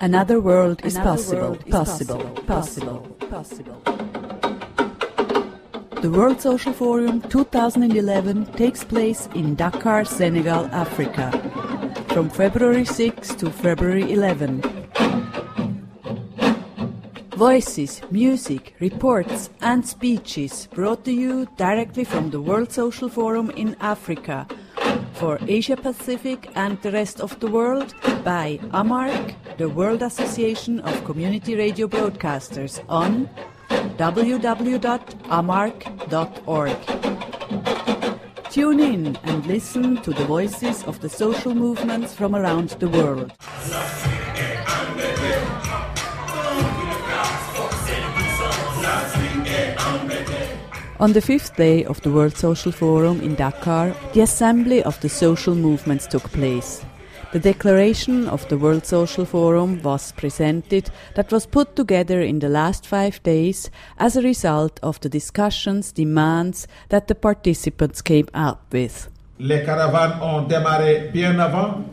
Another world is possible, possible, possible, possible. The World Social Forum 2011 takes place in Dakar, Senegal, Africa, from February 6 to February 11. Voices, music, reports, and speeches brought to you directly from the World Social Forum in Africa. For Asia Pacific and the rest of the world by AMARC, the World Association of Community Radio Broadcasters, on www.amarc.org. Tune in and listen to the voices of the social movements from around the world. On the fifth day of the World Social Forum in Dakar, the assembly of the social movements took place. The declaration of the World Social Forum was presented that was put together in the last five days as a result of the discussions, demands that the participants came up with. Les caravanes ont démarré bien avant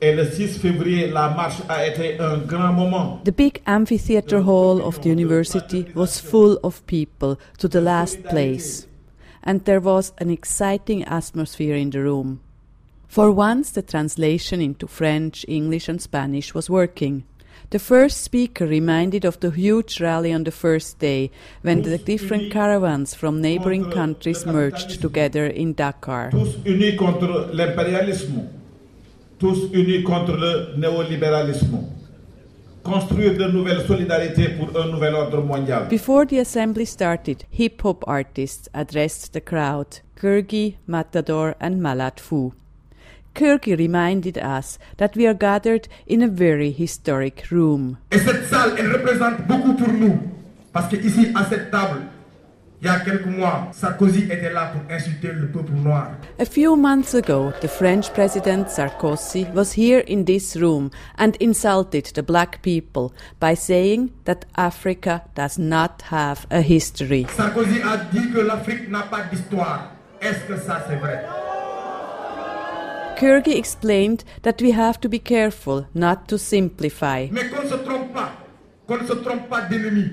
et le 6 février, la marche a été un grand moment. The big amphitheater hall of the university was full of people to the last place, and there was an exciting atmosphere in the room. For once, the translation into French, English, and Spanish was working. The first speaker reminded of the huge rally on the first day when the different caravans from neighboring countries merged together in Dakar. Tous unis contre l'impérialisme, tous unis contre le néolibéralisme. Construire de nouvelles solidarités pour un nouvel ordre mondial. Before the assembly started, hip hop artists addressed the crowd Keur Gui, Matador, and Malat Fu. Keur Gui reminded us that we are gathered in a very historic room. Et cette salle, elle représente beaucoup pour nous. Parce que ici, à cette table, il y a quelques mois, Sarkozy était là pour insulter le peuple noir. A few months ago, the French President Sarkozy was here in this room and insulted the black people by saying that Africa does not have a history. Sarkozy a dit que l'Afrique n'a pas d'histoire. Est-ce que ça, c'est vrai? Keur Gui explained that we have to be careful not to simplify. Mais qu'on ne se trompe pas. Qu'on ne se trompe pas d'ennemi.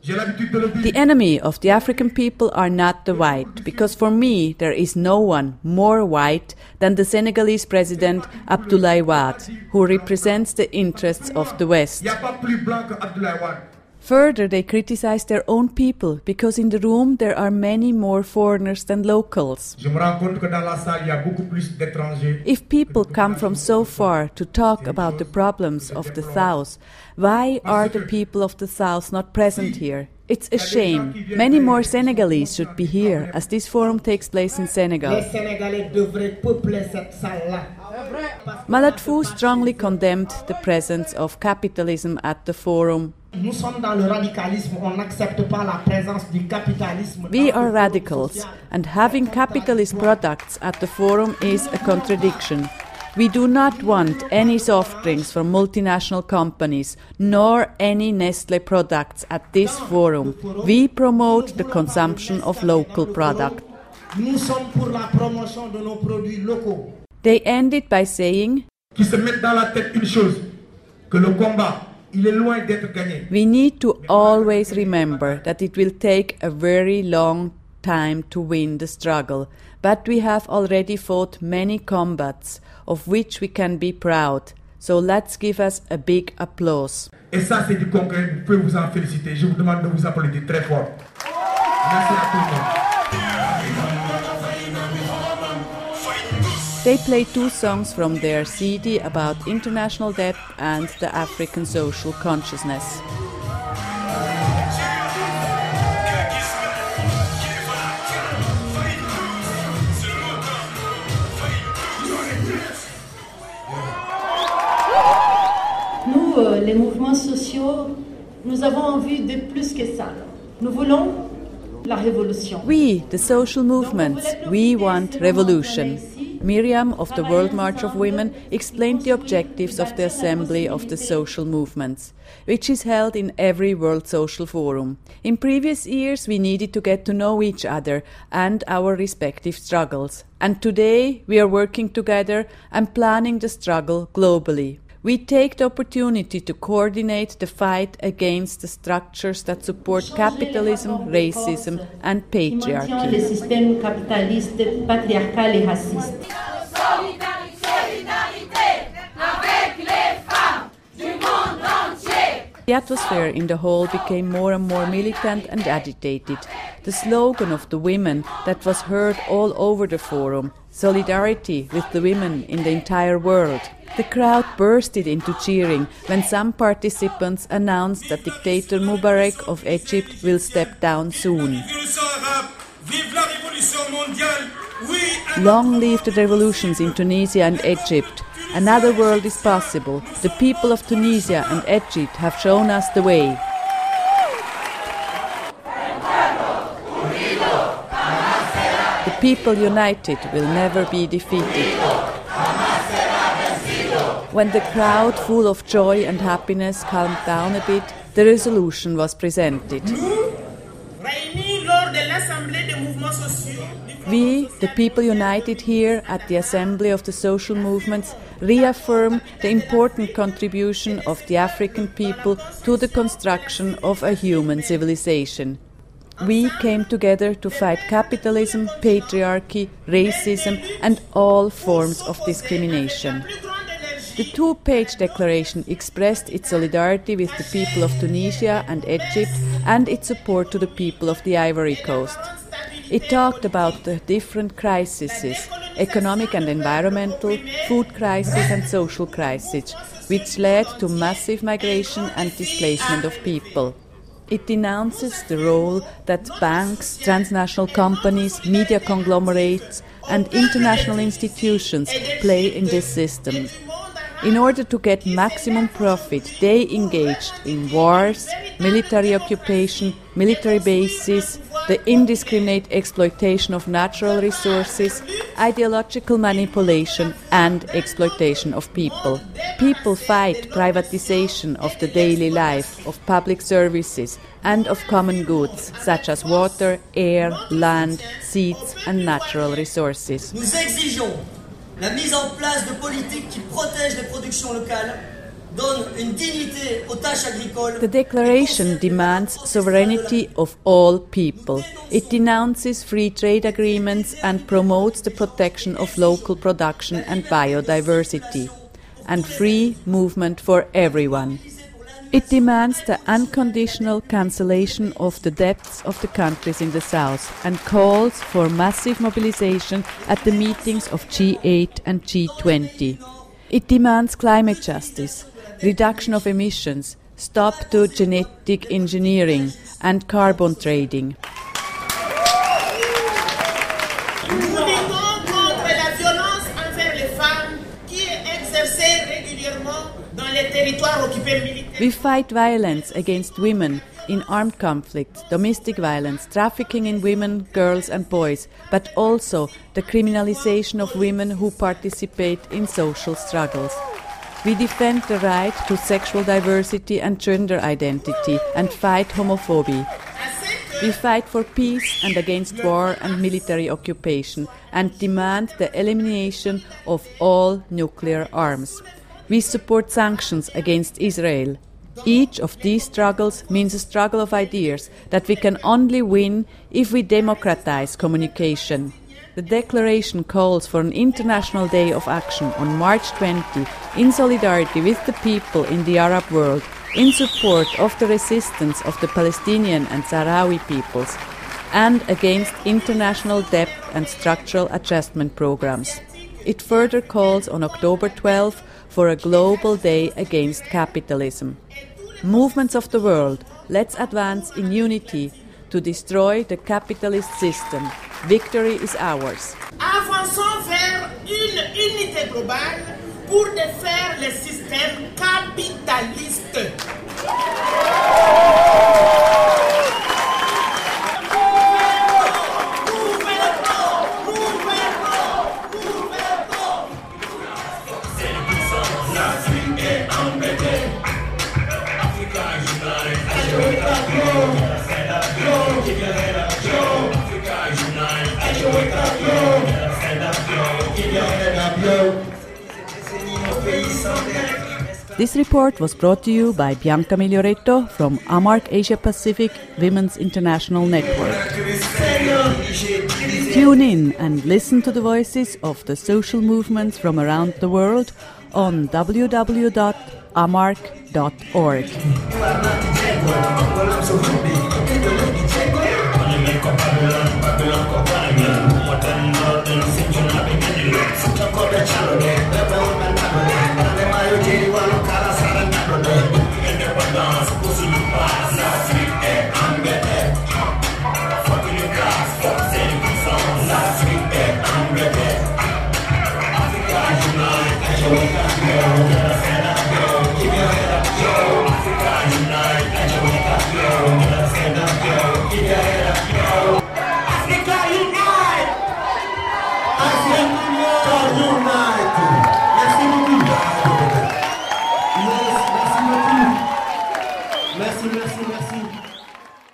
J'ai l'habitude de le dire. The enemy of the African people are not the white, because for me there is no one more white than the Senegalese president Abdoulaye Wade, who represents the interests of the West. Il n'y a pas plus blanc que Abdoulaye Wade. Further, they criticize their own people, because in the room there are many more foreigners than locals. Je me rends compte que dans la salle, il y a beaucoup plus d'étrangers. If people come from so far to talk about the problems of the South, why are the people of the South not present here? It's a shame. Many more Senegalese should be here, as this forum takes place in Senegal. Les Sénégalais devraient peupler cette salle-là. Malatfu strongly condemned the presence of capitalism at the forum. Nous sommes dans le radicalisme, on n'accepte pas la présence du capitalisme. We are radicals, and having capitalist products at the forum is a contradiction. We do not want any soft drinks from multinational companies, nor any Nestle products at this forum. We promote the consumption of local products. Nous sommes pour la promotion de nos produits locaux. They ended by saying, Qui se mettent dans la tête une chose, que le combat, il est loin d'être gagné. We need to always remember that it will take a very long time to win the struggle, but we have already fought many combats of which we can be proud. So let's give us a big applause. Et ça, c'est du concret. Vous pouvez vous en féliciter. Je vous demande de vous applaudir très fort. Merci à tout le monde. They play two songs from their CD about international debt and the African social consciousness. Nous, euh, les mouvements sociaux, nous avons envie de plus que ça. Nous voulons la révolution. We, the social movements, we want revolution. Miriam of the World March of Women explained the objectives of the Assembly of the Social Movements, which is held in every World Social Forum. In previous years, we needed to get to know each other and our respective struggles. And today, we are working together and planning the struggle globally. We take the opportunity to coordinate the fight against the structures that support capitalism, racism, and patriarchy. The atmosphere in the hall became more and more militant and agitated. The slogan of the women that was heard all over the forum solidarity with the women in the entire world. The crowd bursted into cheering when some participants announced that dictator Mubarak of Egypt will step down soon. Long live the revolutions in Tunisia and Egypt. Another world is possible. The people of Tunisia and Egypt have shown us the way. The people united will never be defeated. When the crowd, full of joy and happiness, calmed down a bit, the resolution was presented. We, the people united here at the Assembly of the Social Movements, reaffirm the important contribution of the African people to the construction of a human civilization we came together to fight capitalism, patriarchy, racism, and all forms of discrimination. The two page declaration expressed its solidarity with the people of Tunisia and Egypt and its support to the people of the Ivory Coast. It talked about the different crises economic and environmental, food crisis, and social crisis, which led to massive migration and displacement of people. It denounces the role that banks, transnational companies, media conglomerates, and international institutions play in this system. In order to get maximum profit, they engaged in wars, military occupation, military bases, the indiscriminate exploitation of natural resources, ideological manipulation, and exploitation of people. People fight privatization of the daily life, of public services, and of common goods such as water, air, land, seeds, and natural resources. Nous exigeons la mise en place de politiques qui protègent les productions locales the declaration demands sovereignty of all people. It denounces free trade agreements and promotes the protection of local production and biodiversity, and free movement for everyone. It demands the unconditional cancellation of the debts of the countries in the south and calls for massive mobilization at the meetings of G8 and G20. It demands climate justice, reduction of emissions, stop to genetic engineering and carbon trading. We fight violence against women in armed conflicts, domestic violence, trafficking in women, girls, and boys, but also the criminalization of women who participate in social struggles. We defend the right to sexual diversity and gender identity and fight homophobia. We fight for peace and against war and military occupation and demand the elimination of all nuclear arms. We support sanctions against Israel. Each of these struggles means a struggle of ideas that we can only win if we democratize communication. The declaration calls for an International Day of Action on March 20 in solidarity with the people in the Arab world in support of the resistance of the Palestinian and Sahrawi peoples and against international debt and structural adjustment programs. It further calls on October 12 for a global day against capitalism. Movements of the world, let's advance in unity to destroy the capitalist system. Victory is ours. Avançons vers une unité globale pour défaire le système capitaliste. This report was brought to you by Bianca Miglioretto from AMARC Asia Pacific Women's International Network. Tune in and listen to the voices of the social movements from around the world on www.amarc.org.